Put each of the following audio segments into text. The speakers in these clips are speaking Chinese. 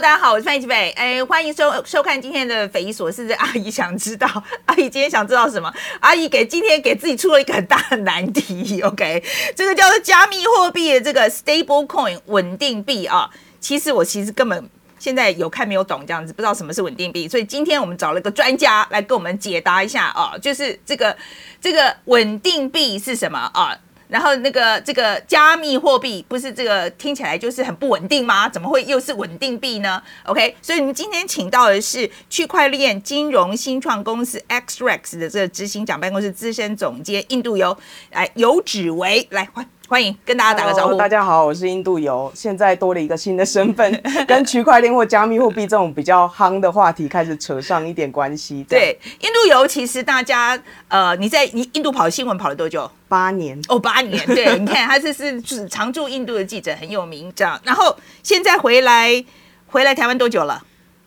大家好，我是范吉北，哎，欢迎收收看今天的匪夷所思。阿姨想知道，阿姨今天想知道什么？阿姨给今天给自己出了一个很大的难题。OK，这个叫做加密货币的这个 stable coin 稳定币啊。其实我其实根本现在有看没有懂这样子，不知道什么是稳定币。所以今天我们找了一个专家来跟我们解答一下啊，就是这个这个稳定币是什么啊？然后那个这个加密货币不是这个听起来就是很不稳定吗？怎么会又是稳定币呢？OK，所以我们今天请到的是区块链金融新创公司 XRX 的这个执行长办公室资深总监印度游，来游指维来欢。欢迎跟大家打个招呼。大家好，我是印度游，现在多了一个新的身份，跟区块链或加密货币这种比较夯的话题开始扯上一点关系。对，印度游其实大家呃，你在你印度跑新闻跑了多久？八年哦，八年。对，你看他这是是常驻印度的记者，很有名这样。然后现在回来回来台湾多久了？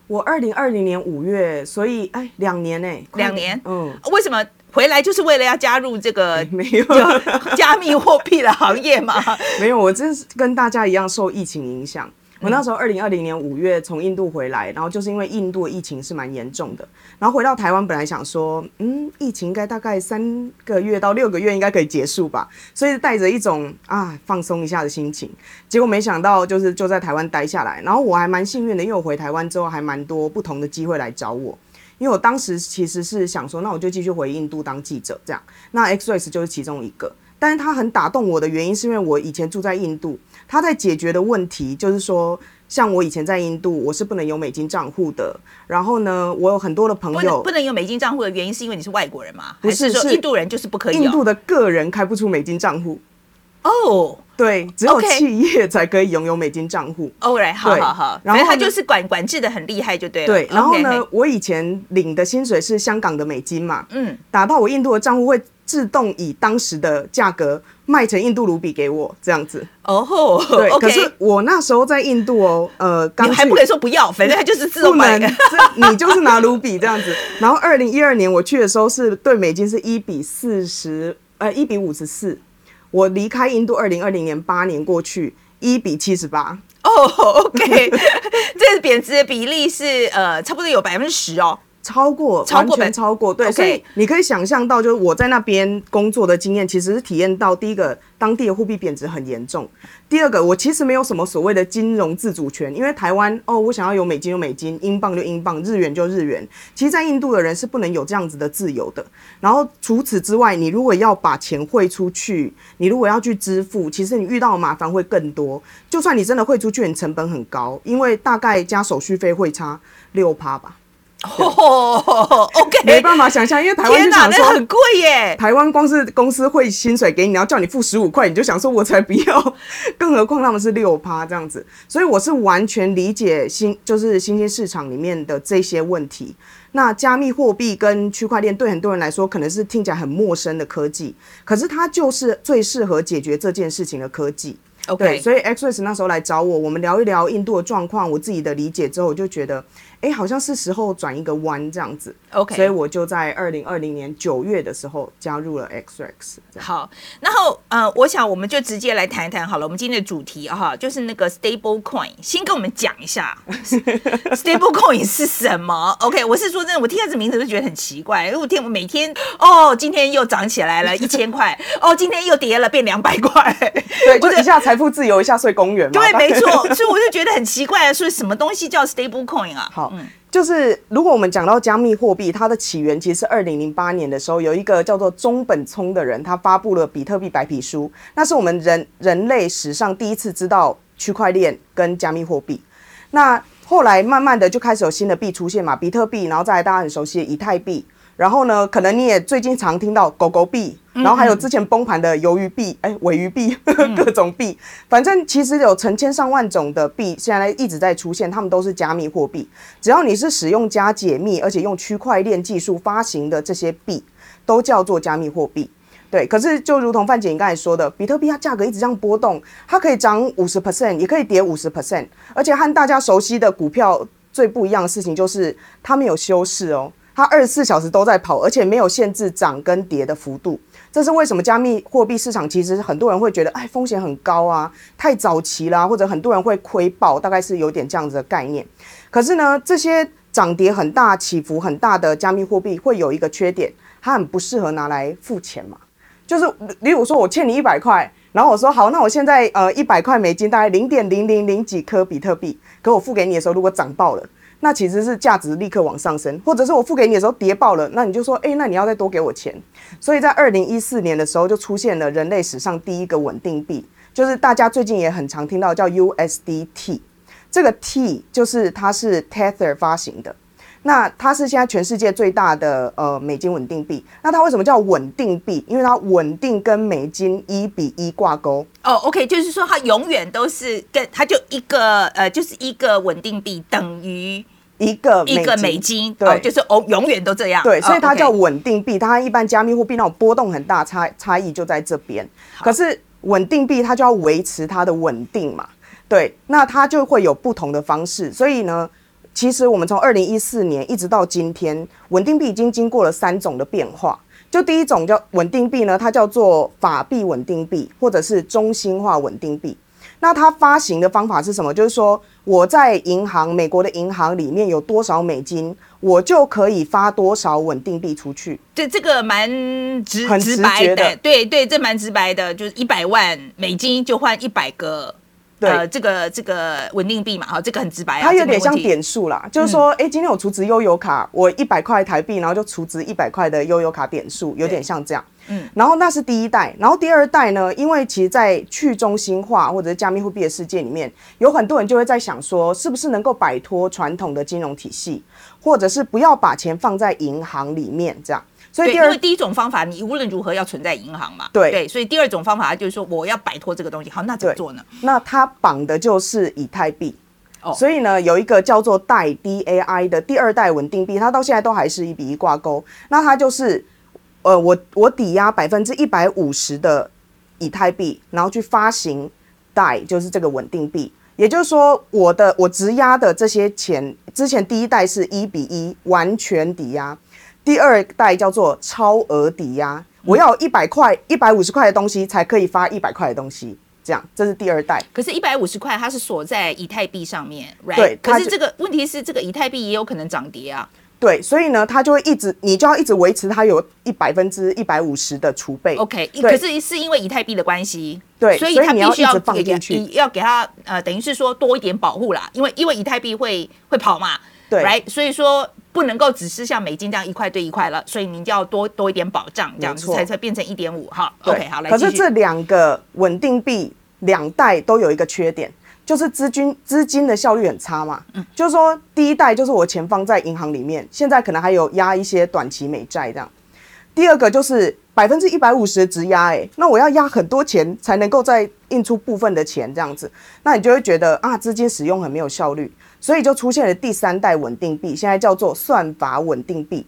我二零二零年五月，所以哎，两年哎，两年。嗯，为什么？回来就是为了要加入这个 没有加密货币的行业吗？没有，我真是跟大家一样受疫情影响。我那时候二零二零年五月从印度回来，然后就是因为印度的疫情是蛮严重的，然后回到台湾本来想说，嗯，疫情应该大概三个月到六个月应该可以结束吧，所以带着一种啊放松一下的心情，结果没想到就是就在台湾待下来，然后我还蛮幸运的，因为我回台湾之后还蛮多不同的机会来找我。因为我当时其实是想说，那我就继续回印度当记者，这样。那 XRS 就是其中一个，但是他很打动我的原因，是因为我以前住在印度，他在解决的问题就是说，像我以前在印度，我是不能有美金账户的。然后呢，我有很多的朋友不能有美金账户的原因，是因为你是外国人吗？不是，是印度人就是不可以。印度的个人开不出美金账户。哦。对，只有企业才可以拥有美金账户。OK，好好好。然后他就是管管制的很厉害，就对了。对，然后呢，我以前领的薪水是香港的美金嘛，嗯，打到我印度的账户会自动以当时的价格卖成印度卢比给我，这样子。哦，对。可是我那时候在印度哦，呃，刚还不可以说不要，反正他就是自动买。你就是拿卢比这样子。然后二零一二年我去的时候是对美金是一比四十，呃，一比五十四。我离开印度，二零二零年八年过去，一比七十八。哦，OK，这贬值的比例是呃，差不多有百分之十哦。超过，完全超过，对，所以你可以想象到，就是我在那边工作的经验，其实是体验到第一个，当地的货币贬值很严重；第二个，我其实没有什么所谓的金融自主权，因为台湾哦，我想要有美金就美金，英镑就英镑，日元就日元。其实，在印度的人是不能有这样子的自由的。然后除此之外，你如果要把钱汇出去，你如果要去支付，其实你遇到的麻烦会更多。就算你真的汇出去，你成本很高，因为大概加手续费会差六趴吧。哦，OK，没办法想象，因为台湾就想说很贵耶。台湾光是公司会薪水给你，然后叫你付十五块，你就想说我才不要。更何况他们是六趴这样子，所以我是完全理解新就是新兴市场里面的这些问题。那加密货币跟区块链对很多人来说可能是听起来很陌生的科技，可是它就是最适合解决这件事情的科技。OK，所以 XRS 那时候来找我，我们聊一聊印度的状况，我自己的理解之后，我就觉得。哎，好像是时候转一个弯这样子，OK，所以我就在二零二零年九月的时候加入了 XRX。好，然后呃，我想我们就直接来谈一谈好了。我们今天的主题哈，就是那个 Stable Coin，先跟我们讲一下 Stable Coin 是什么。OK，我是说真的，我听到这名字就觉得很奇怪，因为我听我每天哦，今天又涨起来了 一千块，哦，今天又跌了变两百块，对，就一下财富自由，一下睡公园嘛。对，没错，所以我就觉得很奇怪，说什么东西叫 Stable Coin 啊？好。就是如果我们讲到加密货币，它的起源其实是二零零八年的时候，有一个叫做中本聪的人，他发布了比特币白皮书，那是我们人人类史上第一次知道区块链跟加密货币。那后来慢慢的就开始有新的币出现嘛，比特币，然后再来大家很熟悉的以太币。然后呢，可能你也最近常听到狗狗币，然后还有之前崩盘的鱿鱼币，哎，尾鱼币，各种币，反正其实有成千上万种的币，现在一直在出现，它们都是加密货币。只要你是使用加解密，而且用区块链技术发行的这些币，都叫做加密货币。对，可是就如同范姐你刚才说的，比特币它价格一直这样波动，它可以涨五十 percent，也可以跌五十 percent，而且和大家熟悉的股票最不一样的事情就是它没有修饰哦。它二十四小时都在跑，而且没有限制涨跟跌的幅度。这是为什么？加密货币市场其实很多人会觉得，哎，风险很高啊，太早期啦，或者很多人会亏爆，大概是有点这样子的概念。可是呢，这些涨跌很大、起伏很大的加密货币会有一个缺点，它很不适合拿来付钱嘛。就是例如说，我欠你一百块，然后我说好，那我现在呃一百块美金，大概零点零零零几颗比特币，可我付给你的时候，如果涨爆了。那其实是价值立刻往上升，或者是我付给你的时候跌爆了，那你就说，哎，那你要再多给我钱。所以在二零一四年的时候，就出现了人类史上第一个稳定币，就是大家最近也很常听到叫 USDT。这个 T 就是它是 Tether 发行的，那它是现在全世界最大的呃美金稳定币。那它为什么叫稳定币？因为它稳定跟美金一比一挂钩。哦，OK，就是说它永远都是跟它就一个呃，就是一个稳定币等于。一个一个美金，对，就是哦，永远都这样。对，所以它叫稳定币。它一般加密货币那种波动很大，差差异就在这边。可是稳定币它就要维持它的稳定嘛，对，那它就会有不同的方式。所以呢，其实我们从二零一四年一直到今天，稳定币已经经过了三种的变化。就第一种叫稳定币呢，它叫做法币稳定币，或者是中心化稳定币。那它发行的方法是什么？就是说，我在银行，美国的银行里面有多少美金，我就可以发多少稳定币出去。对，这个蛮直很直白的。对对，这蛮直白的，就是一百万美金就换一百个。呃，这个这个稳定币嘛，哈，这个很直白。它有点像点数啦，就是说，哎，今天我储值悠游卡，我一百块台币，然后就储值一百块的悠游卡点数，有点像这样。嗯，然后那是第一代，然后第二代呢？因为其实，在去中心化或者是加密货币的世界里面，有很多人就会在想说，是不是能够摆脱传统的金融体系，或者是不要把钱放在银行里面这样。所以，因为第一种方法，你无论如何要存在银行嘛。对对，所以第二种方法就是说，我要摆脱这个东西。好，那怎么做呢？那它绑的就是以太币。哦。所以呢，有一个叫做代 DAI 的第二代稳定币，它到现在都还是一比一挂钩。那它就是，呃，我我抵押百分之一百五十的以太币，然后去发行代，就是这个稳定币。也就是说，我的我质押的这些钱，之前第一代是一比一完全抵押。第二代叫做超额抵押，我要一百块、一百五十块的东西才可以发一百块的东西，这样这是第二代。可是，一百五十块它是锁在以太币上面，right？对。可是这个问题是，这个以太币也有可能涨跌啊。对，所以呢，它就会一直，你就要一直维持它有一百分之一百五十的储备。OK，可是是因为以太币的关系，对，所以它必须要放进去，要给它呃，等于是说多一点保护啦，因为因为以太币会会跑嘛，对，right？所以说。不能够只是像美金这样一块对一块了，所以您就要多多一点保障，这样子才才变成一点五哈。OK，好，来可是这两个稳定币两代都有一个缺点，就是资金资金的效率很差嘛。嗯，就是说第一代就是我钱放在银行里面，现在可能还有压一些短期美债这样。第二个就是百分之一百五十的质押，哎，那我要压很多钱才能够再印出部分的钱这样子，那你就会觉得啊，资金使用很没有效率。所以就出现了第三代稳定币，现在叫做算法稳定币。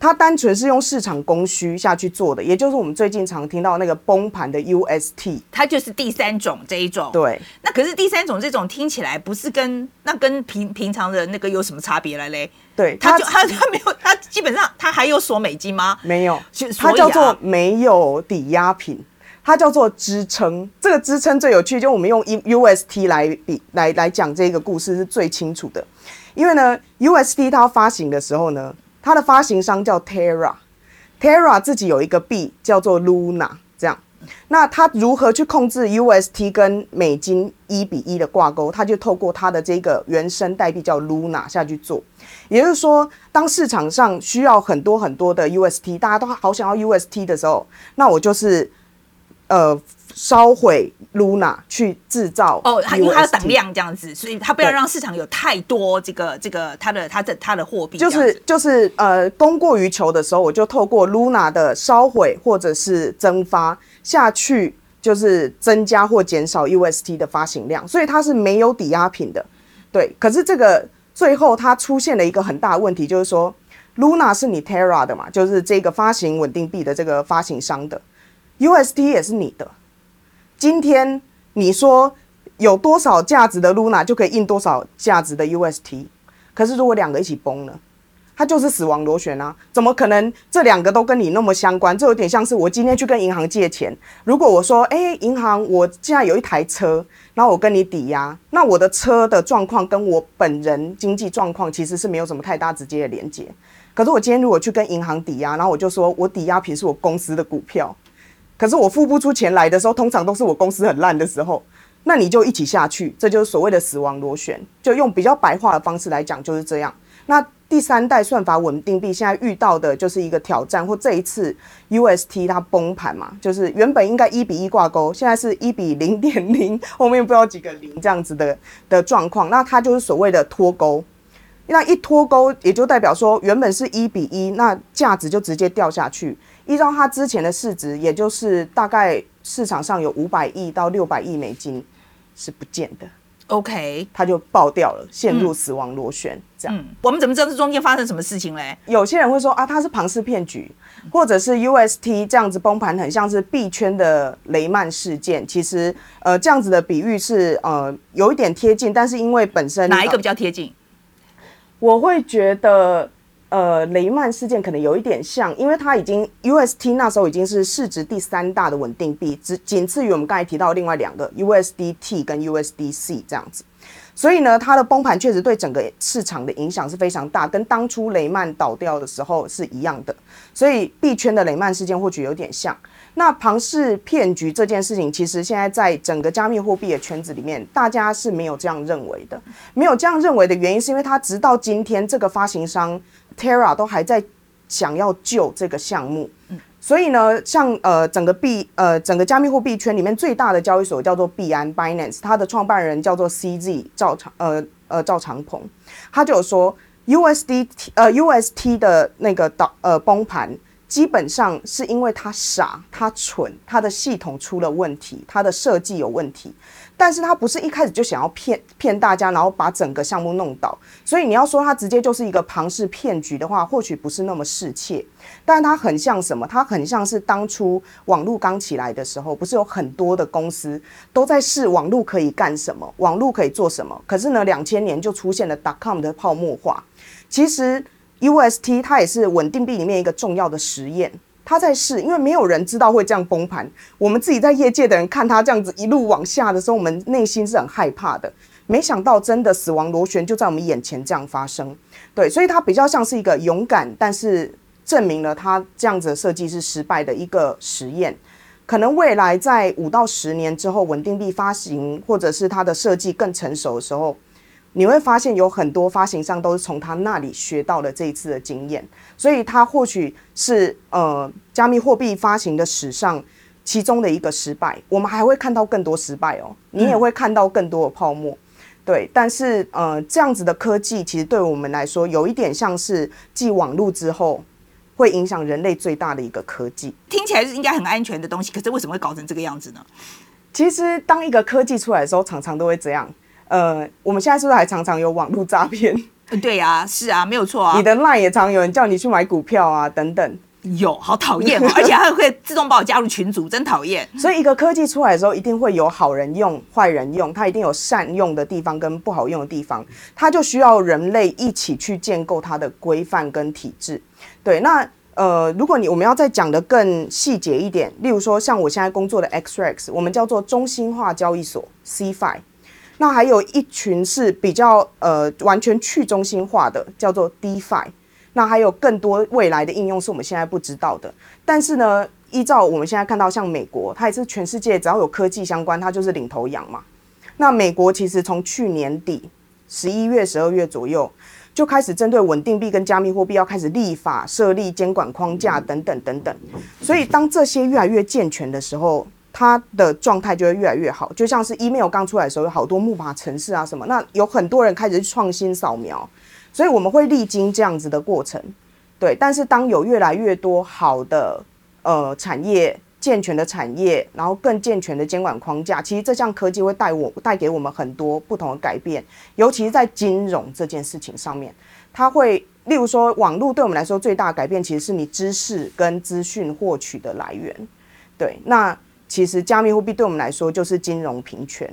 它单纯是用市场供需下去做的，也就是我们最近常听到那个崩盘的 UST，它就是第三种这一种。对，那可是第三种这种听起来不是跟那跟平平常的那个有什么差别了嘞？对，它就它它没有，它基本上它还有锁美金吗？没有，它叫做没有抵押品。它叫做支撑，这个支撑最有趣，就我们用 U S T 来比来来讲这个故事是最清楚的，因为呢，U S T 它发行的时候呢，它的发行商叫 Terra，Terra 自己有一个币叫做 Luna，这样，那它如何去控制 U S T 跟美金一比一的挂钩？它就透过它的这个原生代币叫 Luna 下去做，也就是说，当市场上需要很多很多的 U S T，大家都好想要 U S T 的时候，那我就是。呃，烧毁 Luna 去制造哦，它因为它的等量这样子，所以它不要让市场有太多这个这个它的它的它的货币，就是就是呃供过于求的时候，我就透过 Luna 的烧毁或者是蒸发下去，就是增加或减少 UST 的发行量，所以它是没有抵押品的。对，可是这个最后它出现了一个很大的问题，就是说 Luna 是你 Terra 的嘛，就是这个发行稳定币的这个发行商的。UST 也是你的。今天你说有多少价值的 Luna 就可以印多少价值的 UST，可是如果两个一起崩呢？它就是死亡螺旋啊！怎么可能这两个都跟你那么相关？这有点像是我今天去跟银行借钱，如果我说，哎，银行，我现在有一台车，然后我跟你抵押，那我的车的状况跟我本人经济状况其实是没有什么太大直接的连接。可是我今天如果去跟银行抵押，然后我就说我抵押品是我公司的股票，可是我付不出钱来的时候，通常都是我公司很烂的时候，那你就一起下去，这就是所谓的死亡螺旋。就用比较白话的方式来讲，就是这样。那第三代算法稳定币现在遇到的就是一个挑战，或这一次 UST 它崩盘嘛，就是原本应该一比一挂钩，现在是一比零点零，后面不知道几个零这样子的的状况，那它就是所谓的脱钩。那一脱钩，也就代表说原本是一比一，那价值就直接掉下去。依照它之前的市值，也就是大概市场上有五百亿到六百亿美金是不见的。OK，它就爆掉了，陷入死亡螺旋。这样，我们怎么知道这中间发生什么事情嘞？有些人会说啊，它是庞氏骗局，或者是 UST 这样子崩盘，很像是币圈的雷曼事件。其实，呃，这样子的比喻是呃有一点贴近，但是因为本身哪一个比较贴近？我会觉得。呃，雷曼事件可能有一点像，因为它已经 UST 那时候已经是市值第三大的稳定币，只仅次于我们刚才提到另外两个 USDT 跟 USDC 这样子。所以呢，它的崩盘确实对整个市场的影响是非常大，跟当初雷曼倒掉的时候是一样的。所以币圈的雷曼事件或许有点像。那庞氏骗局这件事情，其实现在在整个加密货币的圈子里面，大家是没有这样认为的。没有这样认为的原因，是因为它直到今天，这个发行商 Terra 都还在想要救这个项目。所以呢，像呃整个币呃整个加密货币圈里面最大的交易所叫做币安 Binance，它的创办人叫做 CZ 赵长呃呃赵长鹏，他就有说 USD 呃 UST 的那个倒呃崩盘。基本上是因为他傻，他蠢，他的系统出了问题，他的设计有问题，但是他不是一开始就想要骗骗大家，然后把整个项目弄倒。所以你要说他直接就是一个庞氏骗局的话，或许不是那么适切。但是它很像什么？它很像是当初网络刚起来的时候，不是有很多的公司都在试网络可以干什么，网络可以做什么？可是呢，两千年就出现了 dot com 的泡沫化。其实。UST 它也是稳定币里面一个重要的实验，他在试，因为没有人知道会这样崩盘。我们自己在业界的人看他这样子一路往下的时候，我们内心是很害怕的。没想到真的死亡螺旋就在我们眼前这样发生。对，所以它比较像是一个勇敢，但是证明了它这样子的设计是失败的一个实验。可能未来在五到十年之后，稳定币发行或者是它的设计更成熟的时候。你会发现有很多发行商都是从他那里学到了这一次的经验，所以他或许是呃加密货币发行的史上其中的一个失败。我们还会看到更多失败哦，你也会看到更多的泡沫，对。但是呃这样子的科技其实对我们来说有一点像是继网络之后会影响人类最大的一个科技。听起来是应该很安全的东西，可是为什么会搞成这个样子呢？其实当一个科技出来的时候，常常都会这样。呃，我们现在是不是还常常有网络诈骗？对呀，是啊，没有错啊。你的 LINE 也常有人叫你去买股票啊，等等。有，好讨厌，而且还会自动把我加入群组，真讨厌。所以一个科技出来的时候，一定会有好人用、坏人用，它一定有善用的地方跟不好用的地方，它就需要人类一起去建构它的规范跟体制。对，那呃，如果你我们要再讲的更细节一点，例如说像我现在工作的 XRX，我们叫做中心化交易所 CFI。那还有一群是比较呃完全去中心化的，叫做 DeFi。那还有更多未来的应用是我们现在不知道的。但是呢，依照我们现在看到，像美国，它也是全世界只要有科技相关，它就是领头羊嘛。那美国其实从去年底十一月、十二月左右就开始针对稳定币跟加密货币要开始立法、设立监管框架等等等等。所以当这些越来越健全的时候，它的状态就会越来越好，就像是 email 刚出来的时候，有好多木马城市啊什么，那有很多人开始创新扫描，所以我们会历经这样子的过程，对。但是当有越来越多好的呃产业健全的产业，然后更健全的监管框架，其实这项科技会带我带给我们很多不同的改变，尤其是在金融这件事情上面，它会例如说网络对我们来说最大的改变，其实是你知识跟资讯获取的来源，对，那。其实加密货币对我们来说就是金融平权。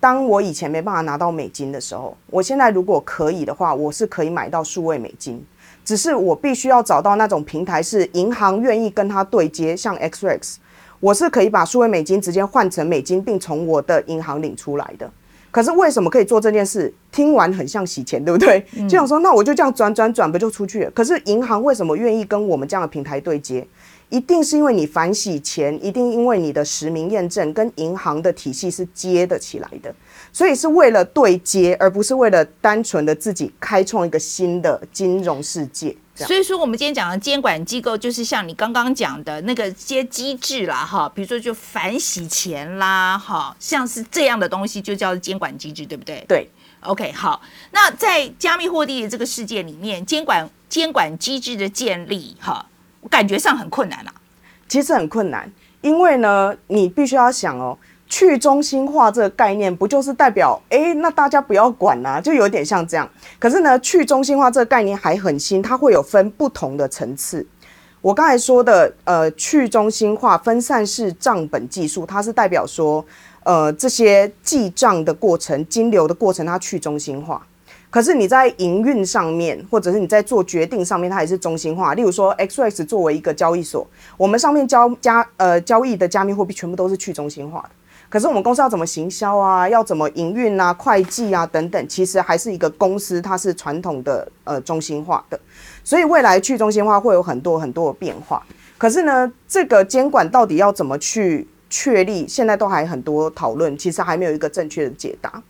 当我以前没办法拿到美金的时候，我现在如果可以的话，我是可以买到数位美金。只是我必须要找到那种平台，是银行愿意跟它对接，像 XRX，我是可以把数位美金直接换成美金，并从我的银行领出来的。可是为什么可以做这件事？听完很像洗钱，对不对？就想说，那我就这样转转转，不就出去了？可是银行为什么愿意跟我们这样的平台对接？一定是因为你反洗钱，一定因为你的实名验证跟银行的体系是接得起来的，所以是为了对接，而不是为了单纯的自己开创一个新的金融世界。所以说，我们今天讲的监管机构，就是像你刚刚讲的那个些机制啦，哈，比如说就反洗钱啦，哈，像是这样的东西，就叫监管机制，对不对？对，OK，好。那在加密货币的这个世界里面，监管监管机制的建立，哈，我感觉上很困难啊。其实很困难，因为呢，你必须要想哦。去中心化这个概念，不就是代表哎，那大家不要管呐，就有点像这样。可是呢，去中心化这个概念还很新，它会有分不同的层次。我刚才说的呃，去中心化分散式账本技术，它是代表说呃这些记账的过程、金流的过程，它去中心化。可是你在营运上面，或者是你在做决定上面，它也是中心化。例如说，XRX 作为一个交易所，我们上面交加呃交易的加密货币全部都是去中心化的。可是我们公司要怎么行销啊？要怎么营运啊？会计啊等等，其实还是一个公司，它是传统的呃中心化的，所以未来去中心化会有很多很多的变化。可是呢，这个监管到底要怎么去确立？现在都还很多讨论，其实还没有一个正确的解答。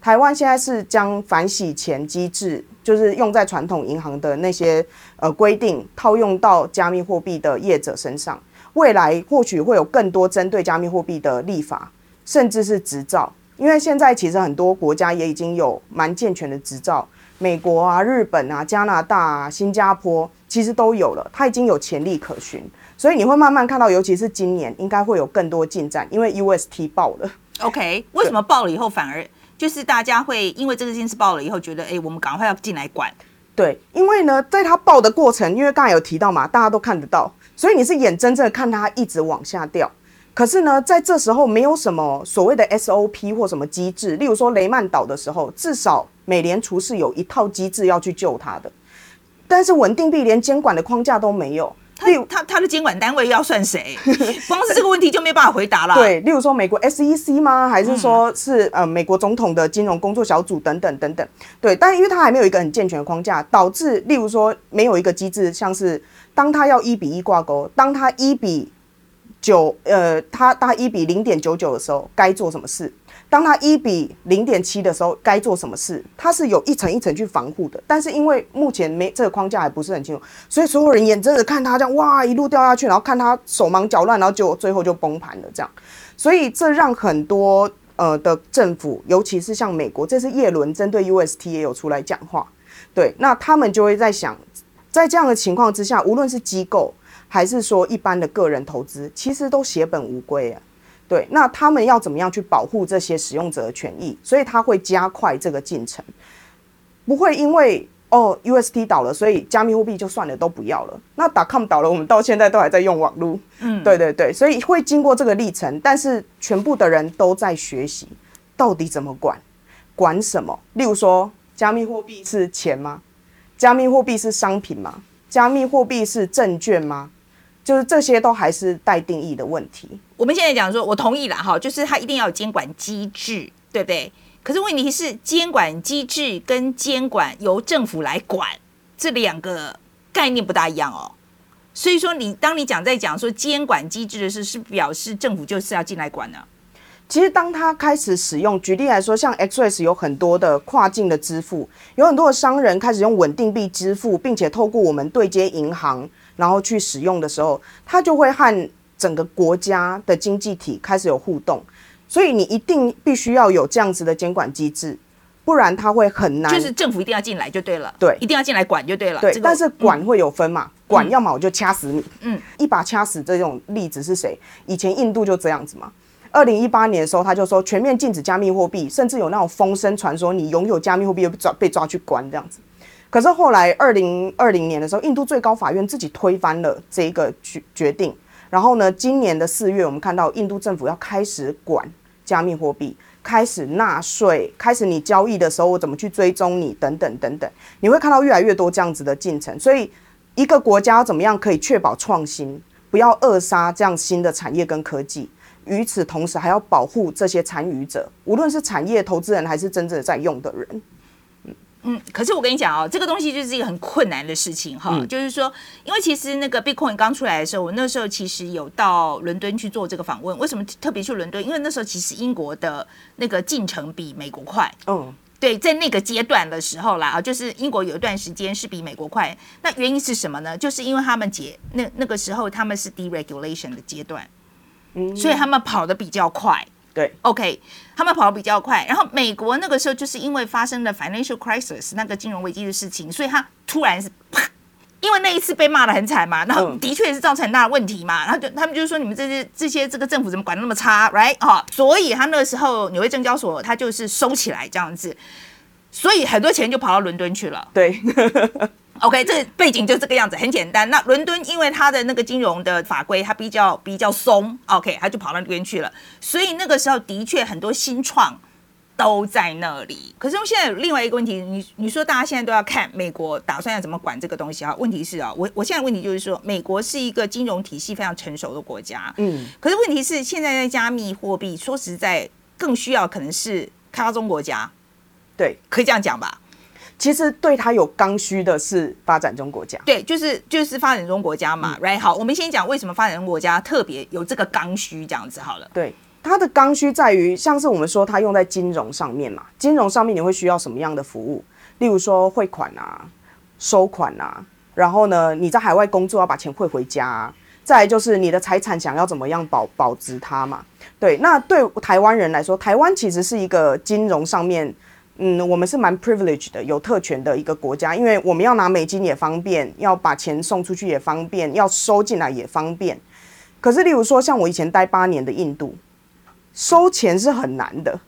台湾现在是将反洗钱机制，就是用在传统银行的那些呃规定，套用到加密货币的业者身上。未来或许会有更多针对加密货币的立法。甚至是执照，因为现在其实很多国家也已经有蛮健全的执照，美国啊、日本啊、加拿大、啊、新加坡其实都有了，它已经有潜力可循，所以你会慢慢看到，尤其是今年应该会有更多进展，因为 UST 爆了。OK，为什么爆了以后反而就是大家会因为这个件事爆了以后，觉得哎，我们赶快要进来管？对，因为呢，在它爆的过程，因为刚才有提到嘛，大家都看得到，所以你是眼睁睁看它一直往下掉。可是呢，在这时候没有什么所谓的 SOP 或什么机制，例如说雷曼倒的时候，至少美联储是有一套机制要去救它的。但是稳定币连监管的框架都没有，例如他他的监管单位要算谁？光是这个问题就没办法回答了。对，例如说美国 SEC 吗？还是说是呃美国总统的金融工作小组等等等等？对，但因为它还没有一个很健全的框架，导致例如说没有一个机制，像是当他要一比一挂钩，当他一比九呃，它它一比零点九九的时候该做什么事？当它一比零点七的时候该做什么事？它是有一层一层去防护的。但是因为目前没这个框架还不是很清楚，所以所有人眼睁睁看它这样哇一路掉下去，然后看它手忙脚乱，然后就最后就崩盘了这样。所以这让很多呃的政府，尤其是像美国，这次叶伦针对 UST 也有出来讲话，对，那他们就会在想，在这样的情况之下，无论是机构。还是说一般的个人投资，其实都血本无归啊。对，那他们要怎么样去保护这些使用者的权益？所以他会加快这个进程，不会因为哦 UST 倒了，所以加密货币就算了都不要了。那打 com 倒了，我们到现在都还在用网络。嗯，对对对，所以会经过这个历程，但是全部的人都在学习到底怎么管，管什么？例如说，加密货币是钱吗？加密货币是商品吗？加密货币是证券吗？就是这些都还是待定义的问题。我们现在讲说，我同意了哈，就是它一定要有监管机制，对不对？可是问题是，监管机制跟监管由政府来管这两个概念不大一样哦。所以说，你当你讲在讲说监管机制的事，是表示政府就是要进来管呢？其实，当他开始使用，举例来说，像 XRS 有很多的跨境的支付，有很多的商人开始用稳定币支付，并且透过我们对接银行，然后去使用的时候，它就会和整个国家的经济体开始有互动。所以，你一定必须要有这样子的监管机制，不然它会很难。就是政府一定要进来就对了，对，一定要进来管就对了。对，但是管会有分嘛？管要么我就掐死你，嗯，一把掐死这种例子是谁？以前印度就这样子嘛。二零一八年的时候，他就说全面禁止加密货币，甚至有那种风声传说，你拥有加密货币被抓被抓去关这样子。可是后来二零二零年的时候，印度最高法院自己推翻了这一个决决定。然后呢，今年的四月，我们看到印度政府要开始管加密货币，开始纳税，开始你交易的时候我怎么去追踪你等等等等，你会看到越来越多这样子的进程。所以一个国家怎么样可以确保创新，不要扼杀这样新的产业跟科技？与此同时，还要保护这些参与者，无论是产业投资人还是真正在用的人。嗯，可是我跟你讲哦，这个东西就是一个很困难的事情哈。就是说，因为其实那个 Bitcoin 刚出来的时候，我那时候其实有到伦敦去做这个访问。为什么特别去伦敦？因为那时候其实英国的那个进程比美国快。哦，对，在那个阶段的时候啦啊，就是英国有一段时间是比美国快。那原因是什么呢？就是因为他们解那那个时候他们是 deregulation 的阶段，嗯，所以他们跑得比较快。对，OK，他们跑得比较快，然后美国那个时候就是因为发生了 financial crisis 那个金融危机的事情，所以他突然是啪，因为那一次被骂的很惨嘛，然后的确也是造成很大的问题嘛，然后就他们就是说你们这些这些这个政府怎么管的那么差，right？哈，所以他那个时候纽约证交所他就是收起来这样子，所以很多钱就跑到伦敦去了，对。OK，这背景就这个样子，很简单。那伦敦因为它的那个金融的法规，它比较比较松，OK，他就跑到那边去了。所以那个时候的确很多新创都在那里。可是现在有另外一个问题，你你说大家现在都要看美国打算要怎么管这个东西啊？问题是啊，我我现在问题就是说，美国是一个金融体系非常成熟的国家，嗯，可是问题是现在在加密货币，说实在更需要可能是开发中国家，对，可以这样讲吧？其实对他有刚需的是发展中国家，对，就是就是发展中国家嘛，right？好，我们先讲为什么发展中国家特别有这个刚需，这样子好了。对，它的刚需在于，像是我们说它用在金融上面嘛，金融上面你会需要什么样的服务？例如说汇款啊、收款啊，然后呢，你在海外工作要把钱汇回家，啊，再就是你的财产想要怎么样保保值它嘛？对，那对台湾人来说，台湾其实是一个金融上面。嗯，我们是蛮 privileged 的，有特权的一个国家，因为我们要拿美金也方便，要把钱送出去也方便，要收进来也方便。可是，例如说像我以前待八年的印度，收钱是很难的，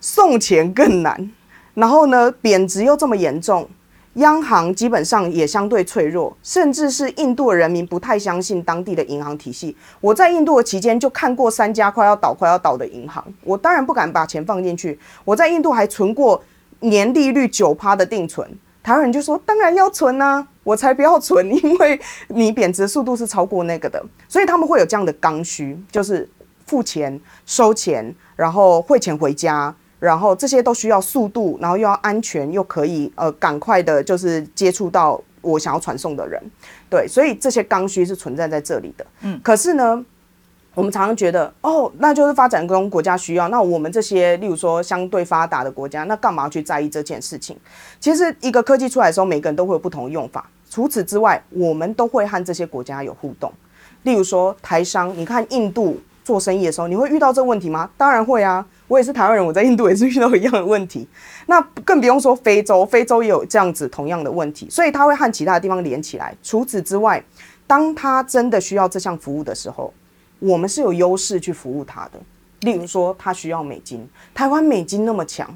送钱更难，然后呢，贬值又这么严重。央行基本上也相对脆弱，甚至是印度人民不太相信当地的银行体系。我在印度的期间就看过三家快要倒、快要倒的银行，我当然不敢把钱放进去。我在印度还存过年利率九趴的定存，台湾人就说当然要存啊，我才不要存，因为你贬值速度是超过那个的，所以他们会有这样的刚需，就是付钱、收钱，然后汇钱回家。然后这些都需要速度，然后又要安全，又可以呃赶快的，就是接触到我想要传送的人，对，所以这些刚需是存在在这里的。嗯，可是呢，我们常常觉得，哦，那就是发展中国家需要，那我们这些例如说相对发达的国家，那干嘛去在意这件事情？其实一个科技出来的时候，每个人都会有不同的用法。除此之外，我们都会和这些国家有互动。例如说台商，你看印度做生意的时候，你会遇到这个问题吗？当然会啊。我也是台湾人，我在印度也是遇到一样的问题，那更不用说非洲，非洲也有这样子同样的问题，所以他会和其他地方连起来。除此之外，当他真的需要这项服务的时候，我们是有优势去服务他的。例如说，他需要美金，台湾美金那么强，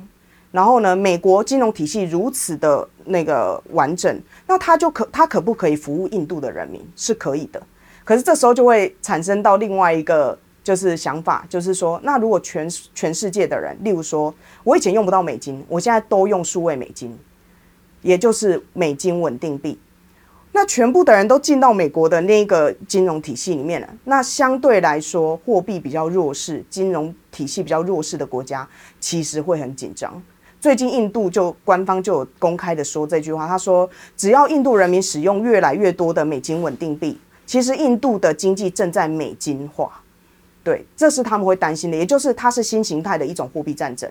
然后呢，美国金融体系如此的那个完整，那他就可他可不可以服务印度的人民？是可以的。可是这时候就会产生到另外一个。就是想法，就是说，那如果全全世界的人，例如说，我以前用不到美金，我现在都用数位美金，也就是美金稳定币，那全部的人都进到美国的那个金融体系里面了，那相对来说，货币比较弱势、金融体系比较弱势的国家，其实会很紧张。最近印度就官方就有公开的说这句话，他说，只要印度人民使用越来越多的美金稳定币，其实印度的经济正在美金化。对，这是他们会担心的，也就是它是新形态的一种货币战争。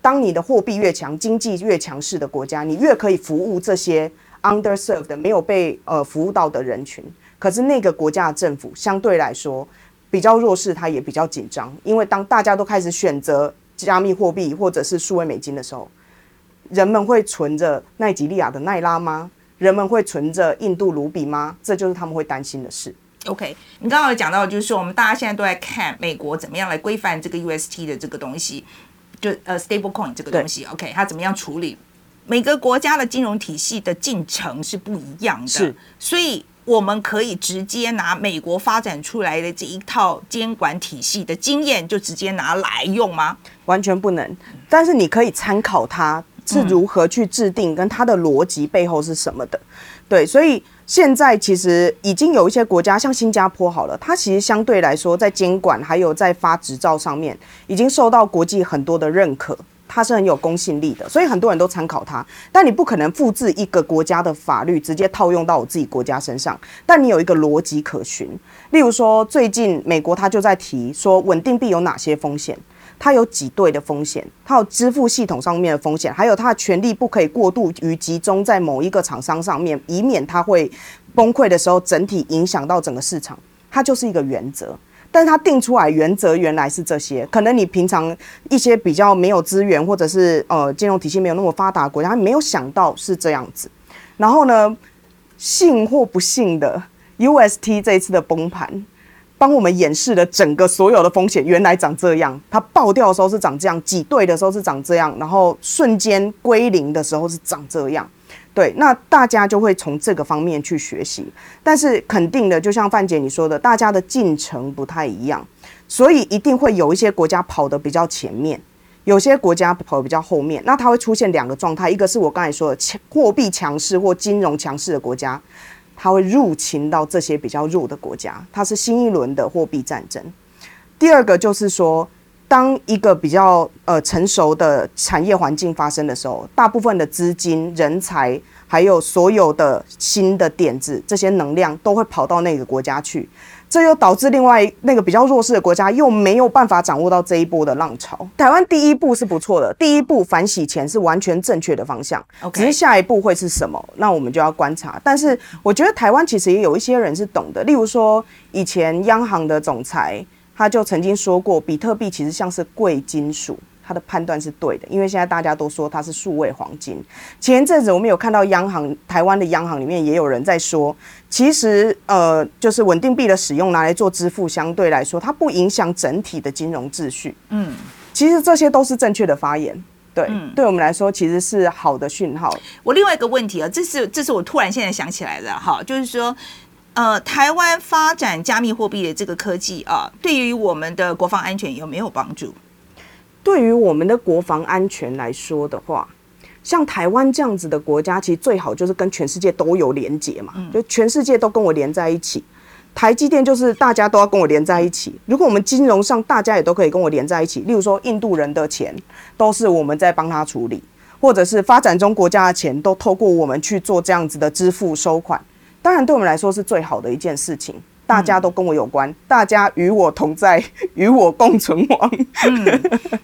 当你的货币越强，经济越强势的国家，你越可以服务这些 underserved 没有被呃服务到的人群。可是那个国家的政府相对来说比较弱势，它也比较紧张，因为当大家都开始选择加密货币或者是数位美金的时候，人们会存着奈及利亚的奈拉吗？人们会存着印度卢比吗？这就是他们会担心的事。OK，你刚刚有讲到，就是说我们大家现在都在看美国怎么样来规范这个 UST 的这个东西，就呃 stable coin 这个东西，OK，它怎么样处理？每个国家的金融体系的进程是不一样的，是，所以我们可以直接拿美国发展出来的这一套监管体系的经验，就直接拿来用吗？完全不能。但是你可以参考它是如何去制定，跟它的逻辑背后是什么的。对，所以现在其实已经有一些国家，像新加坡好了，它其实相对来说在监管还有在发执照上面，已经受到国际很多的认可。它是很有公信力的，所以很多人都参考它。但你不可能复制一个国家的法律直接套用到我自己国家身上。但你有一个逻辑可循。例如说，最近美国它就在提说，稳定币有哪些风险？它有挤兑的风险，它有支付系统上面的风险，还有它的权利不可以过度于集中在某一个厂商上面，以免它会崩溃的时候，整体影响到整个市场。它就是一个原则。但是它定出来原则原来是这些，可能你平常一些比较没有资源或者是呃金融体系没有那么发达国家，没有想到是这样子。然后呢，信或不信的 UST 这一次的崩盘，帮我们演示了整个所有的风险原来长这样，它爆掉的时候是长这样，挤兑的时候是长这样，然后瞬间归零的时候是长这样。对，那大家就会从这个方面去学习，但是肯定的，就像范姐你说的，大家的进程不太一样，所以一定会有一些国家跑得比较前面，有些国家跑得比较后面。那它会出现两个状态，一个是我刚才说的强货币强势或金融强势的国家，它会入侵到这些比较弱的国家，它是新一轮的货币战争。第二个就是说。当一个比较呃成熟的产业环境发生的时候，大部分的资金、人才，还有所有的新的点子，这些能量都会跑到那个国家去，这又导致另外那个比较弱势的国家又没有办法掌握到这一波的浪潮。台湾第一步是不错的，第一步反洗钱是完全正确的方向，只是下一步会是什么，那我们就要观察。但是我觉得台湾其实也有一些人是懂的，例如说以前央行的总裁。他就曾经说过，比特币其实像是贵金属，他的判断是对的，因为现在大家都说它是数位黄金。前一阵子我们有看到央行，台湾的央行里面也有人在说，其实呃，就是稳定币的使用拿来做支付，相对来说它不影响整体的金融秩序。嗯，其实这些都是正确的发言，对，对我们来说其实是好的讯号。我另外一个问题啊，这是这是我突然现在想起来的哈，就是说。呃，台湾发展加密货币的这个科技啊，对于我们的国防安全有没有帮助？对于我们的国防安全来说的话，像台湾这样子的国家，其实最好就是跟全世界都有连接嘛，就全世界都跟我连在一起。台积电就是大家都要跟我连在一起。如果我们金融上大家也都可以跟我连在一起，例如说印度人的钱都是我们在帮他处理，或者是发展中国家的钱都透过我们去做这样子的支付收款。当然，对我们来说是最好的一件事情。大家都跟我有关，大家与我同在，与我共存亡。嗯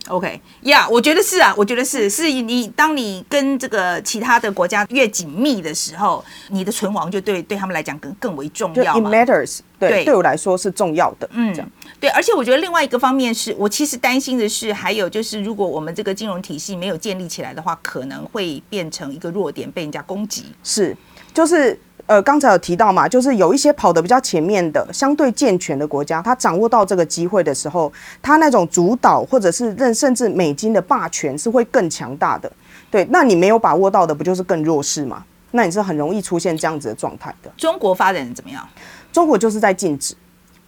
，OK，呀，我觉得是啊，我觉得是，是你当你跟这个其他的国家越紧密的时候，你的存亡就对对他们来讲更更为重要。It matters，对，对我来说是重要的。嗯，对，而且我觉得另外一个方面是我其实担心的是，还有就是如果我们这个金融体系没有建立起来的话，可能会变成一个弱点，被人家攻击。是，就是。呃，刚才有提到嘛，就是有一些跑得比较前面的、相对健全的国家，他掌握到这个机会的时候，他那种主导或者是任甚至美金的霸权是会更强大的。对，那你没有把握到的，不就是更弱势吗？那你是很容易出现这样子的状态的。中国发展怎么样？中国就是在禁止，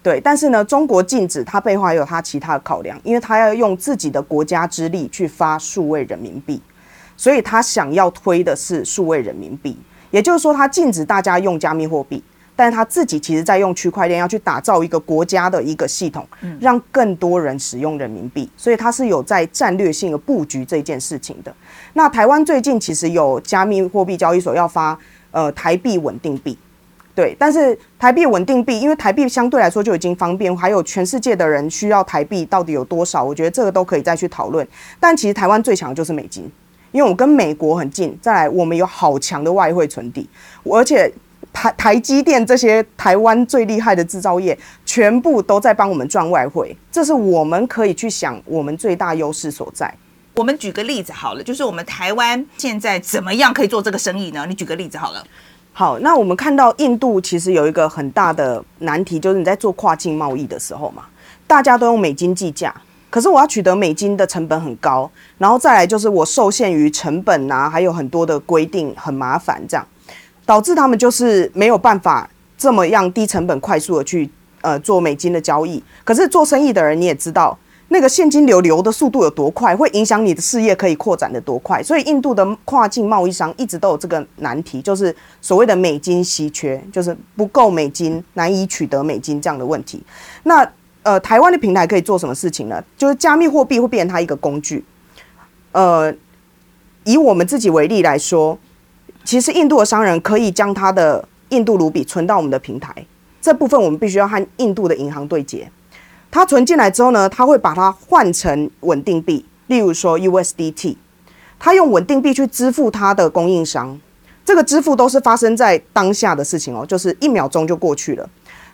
对，但是呢，中国禁止它背后还有它其他的考量，因为它要用自己的国家之力去发数位人民币，所以他想要推的是数位人民币。也就是说，他禁止大家用加密货币，但是他自己其实在用区块链要去打造一个国家的一个系统，让更多人使用人民币，所以他是有在战略性的布局这件事情的。那台湾最近其实有加密货币交易所要发呃台币稳定币，对，但是台币稳定币，因为台币相对来说就已经方便，还有全世界的人需要台币到底有多少，我觉得这个都可以再去讨论。但其实台湾最强的就是美金。因为我跟美国很近，再来我们有好强的外汇存底，而且台台积电这些台湾最厉害的制造业，全部都在帮我们赚外汇，这是我们可以去想我们最大优势所在。我们举个例子好了，就是我们台湾现在怎么样可以做这个生意呢？你举个例子好了。好，那我们看到印度其实有一个很大的难题，就是你在做跨境贸易的时候嘛，大家都用美金计价。可是我要取得美金的成本很高，然后再来就是我受限于成本啊，还有很多的规定很麻烦，这样导致他们就是没有办法这么样低成本、快速的去呃做美金的交易。可是做生意的人你也知道，那个现金流流的速度有多快，会影响你的事业可以扩展的多快。所以印度的跨境贸易商一直都有这个难题，就是所谓的美金稀缺，就是不够美金，难以取得美金这样的问题。那呃，台湾的平台可以做什么事情呢？就是加密货币会变成它一个工具。呃，以我们自己为例来说，其实印度的商人可以将他的印度卢比存到我们的平台，这部分我们必须要和印度的银行对接。他存进来之后呢，他会把它换成稳定币，例如说 USDT，他用稳定币去支付他的供应商。这个支付都是发生在当下的事情哦，就是一秒钟就过去了。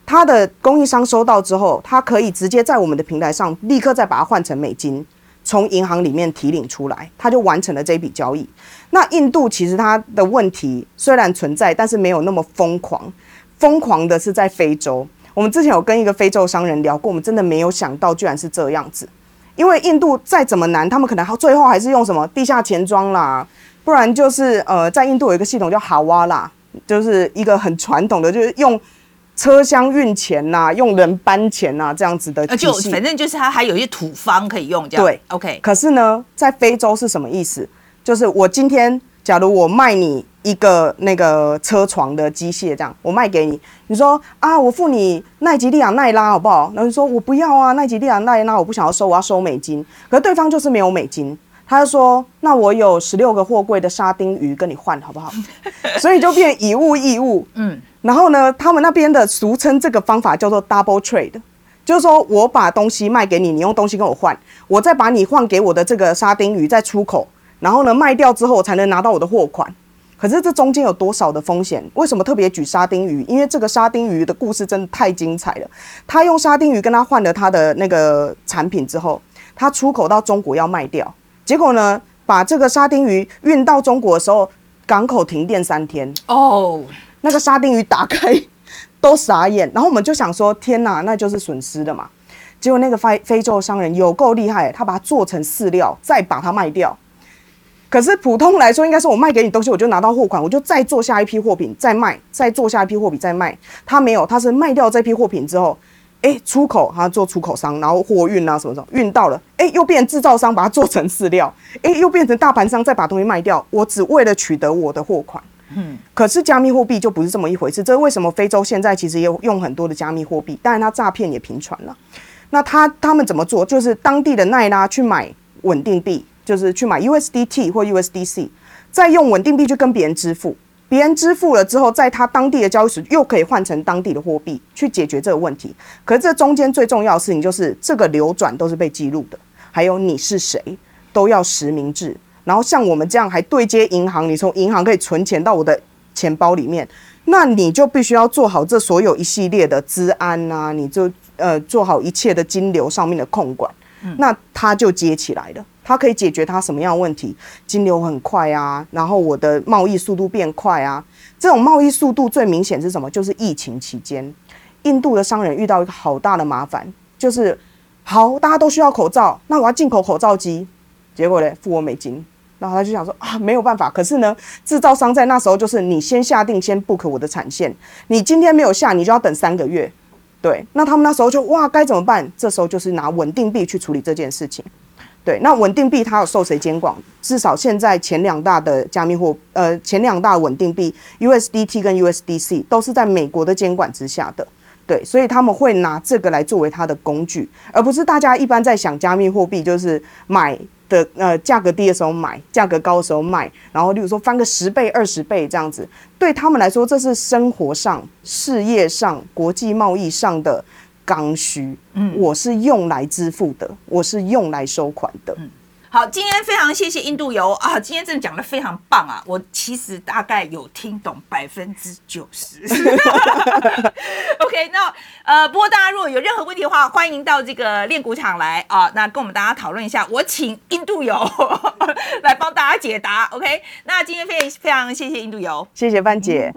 他的供应商收到之后，他可以直接在我们的平台上立刻再把它换成美金，从银行里面提领出来，他就完成了这笔交易。那印度其实它的问题虽然存在，但是没有那么疯狂。疯狂的是在非洲。我们之前有跟一个非洲商人聊过，我们真的没有想到居然是这样子。因为印度再怎么难，他们可能最后还是用什么地下钱庄啦，不然就是呃，在印度有一个系统叫哈瓦啦，就是一个很传统的，就是用。车厢运钱呐，用人搬钱呐，这样子的就反正就是它还有一些土方可以用，这样对，OK。可是呢，在非洲是什么意思？就是我今天假如我卖你一个那个车床的机械，这样我卖给你，你说啊，我付你奈吉利亚奈拉好不好？然后你说我不要啊，奈吉利亚奈拉我不想要收，我要收美金。可是对方就是没有美金，他就说那我有十六个货柜的沙丁鱼跟你换好不好？所以就变以物易物，嗯。然后呢，他们那边的俗称这个方法叫做 double trade，就是说我把东西卖给你，你用东西跟我换，我再把你换给我的这个沙丁鱼再出口，然后呢卖掉之后我才能拿到我的货款。可是这中间有多少的风险？为什么特别举沙丁鱼？因为这个沙丁鱼的故事真的太精彩了。他用沙丁鱼跟他换了他的那个产品之后，他出口到中国要卖掉，结果呢把这个沙丁鱼运到中国的时候，港口停电三天哦。那个沙丁鱼打开都傻眼，然后我们就想说：天哪，那就是损失的嘛。结果那个非非洲商人有够厉害，他把它做成饲料，再把它卖掉。可是普通来说，应该是我卖给你东西，我就拿到货款，我就再做下一批货品，再卖，再做下一批货品，再卖。他没有，他是卖掉这批货品之后，哎，出口他做出口商，然后货运啊什么什么运到了，哎，又变制造商把它做成饲料，哎，又变成大盘商再把东西卖掉。我只为了取得我的货款。嗯，可是加密货币就不是这么一回事。这为什么非洲现在其实也有用很多的加密货币？当然，它诈骗也频传了。那他他们怎么做？就是当地的奈拉去买稳定币，就是去买 USDT 或 USDC，再用稳定币去跟别人支付。别人支付了之后，在他当地的交易所又可以换成当地的货币去解决这个问题。可是这中间最重要的事情就是这个流转都是被记录的，还有你是谁都要实名制。然后像我们这样还对接银行，你从银行可以存钱到我的钱包里面，那你就必须要做好这所有一系列的资安啊，你就呃做好一切的金流上面的控管，那它就接起来了。它可以解决它什么样的问题？金流很快啊，然后我的贸易速度变快啊。这种贸易速度最明显是什么？就是疫情期间，印度的商人遇到一个好大的麻烦，就是好大家都需要口罩，那我要进口口罩机，结果呢，付我美金。然后他就想说啊，没有办法。可是呢，制造商在那时候就是你先下定，先 book 我的产线。你今天没有下，你就要等三个月。对，那他们那时候就哇，该怎么办？这时候就是拿稳定币去处理这件事情。对，那稳定币它有受谁监管？至少现在前两大的加密货，呃，前两大稳定币 USDT 跟 USDC 都是在美国的监管之下的。对，所以他们会拿这个来作为它的工具，而不是大家一般在想加密货币就是买。的呃，价格低的时候买，价格高的时候卖，然后例如说翻个十倍、二十倍这样子，对他们来说，这是生活上、事业上、国际贸易上的刚需。嗯，我是用来支付的，我是用来收款的。好，今天非常谢谢印度游啊！今天真的讲的非常棒啊！我其实大概有听懂百分之九十。OK，那呃，不过大家如果有任何问题的话，欢迎到这个练鼓场来啊，那跟我们大家讨论一下。我请印度游 来帮大家解答。OK，那今天非非常谢谢印度游，谢谢范姐。